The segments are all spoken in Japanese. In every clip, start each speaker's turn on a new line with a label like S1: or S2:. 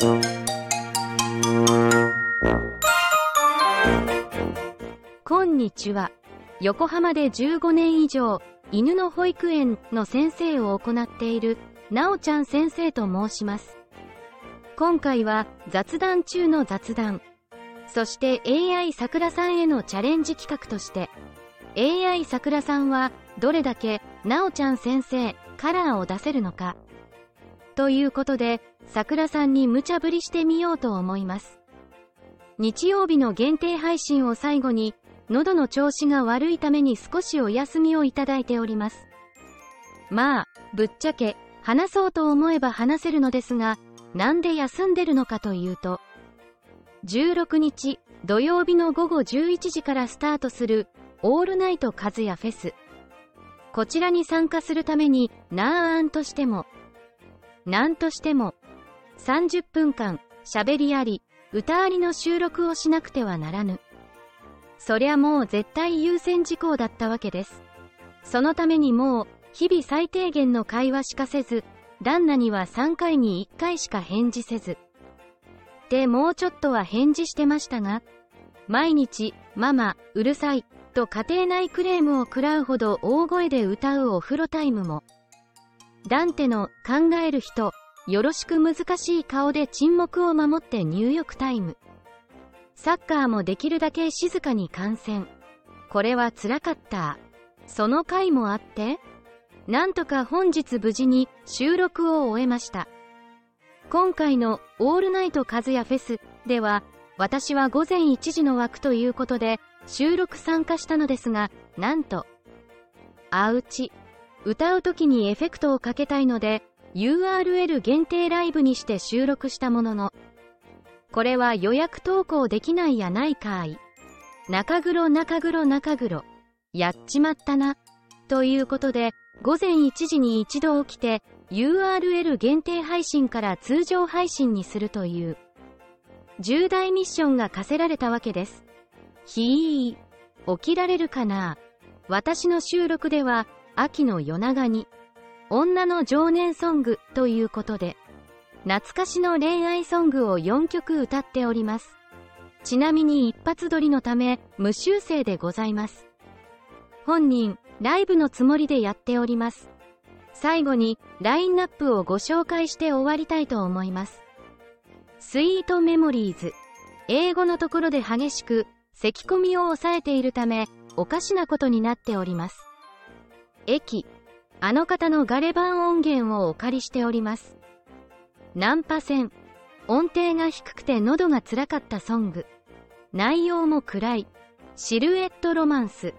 S1: こんにちは。横浜で15年以上、犬の保育園の先生を行っている、なおちゃん先生と申します。今回は雑談中の雑談。そして AI 桜さんへのチャレンジ企画として、AI 桜さんはどれだけなおちゃん先生カラーを出せるのか。ということで、桜さんに無茶ぶりしてみようと思います。日曜日の限定配信を最後に、喉の調子が悪いために少しお休みをいただいております。まあ、ぶっちゃけ、話そうと思えば話せるのですが、なんで休んでるのかというと、16日土曜日の午後11時からスタートするオールナイトカズヤフェス。こちらに参加するために、なーんとしても、なんとしても、30分間、喋りあり、歌ありの収録をしなくてはならぬ。そりゃもう絶対優先事項だったわけです。そのためにもう、日々最低限の会話しかせず、旦那には3回に1回しか返事せず。で、もうちょっとは返事してましたが、毎日、ママ、うるさい、と家庭内クレームを食らうほど大声で歌うお風呂タイムも、ダンテの考える人、よろしく難しい顔で沈黙を守って入浴タイム。サッカーもできるだけ静かに観戦。これは辛かった。その回もあって、なんとか本日無事に収録を終えました。今回のオールナイトカズヤフェスでは、私は午前1時の枠ということで収録参加したのですが、なんと、あうち、歌う時にエフェクトをかけたいので URL 限定ライブにして収録したもののこれは予約投稿できないやないかい。中黒中黒中黒。やっちまったな。ということで午前1時に一度起きて URL 限定配信から通常配信にするという。重大ミッションが課せられたわけです。ひー起きられるかな。私の収録では秋の夜長に、女の情念ソングということで、懐かしの恋愛ソングを4曲歌っております。ちなみに一発撮りのため、無修正でございます。本人、ライブのつもりでやっております。最後に、ラインナップをご紹介して終わりたいと思います。スイートメモリーズ。英語のところで激しく、咳込みを抑えているため、おかしなことになっております。駅、あの方のガレ版音源をお借りしております。ナンパ線、音程が低くて喉が辛かったソング。内容も暗い。シルエットロマンス。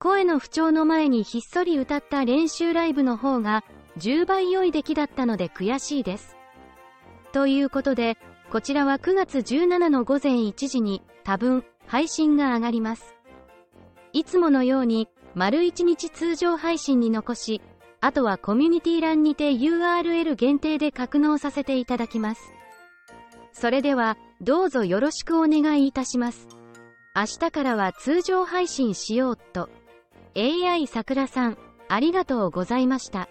S1: 声の不調の前にひっそり歌った練習ライブの方が10倍良い出来だったので悔しいです。ということで、こちらは9月17の午前1時に多分配信が上がります。いつものように丸1日通常配信に残し、あとはコミュニティ欄にて URL 限定で格納させていただきます。それでは、どうぞよろしくお願いいたします。明日からは通常配信しようっと。AI さくらさん、ありがとうございました。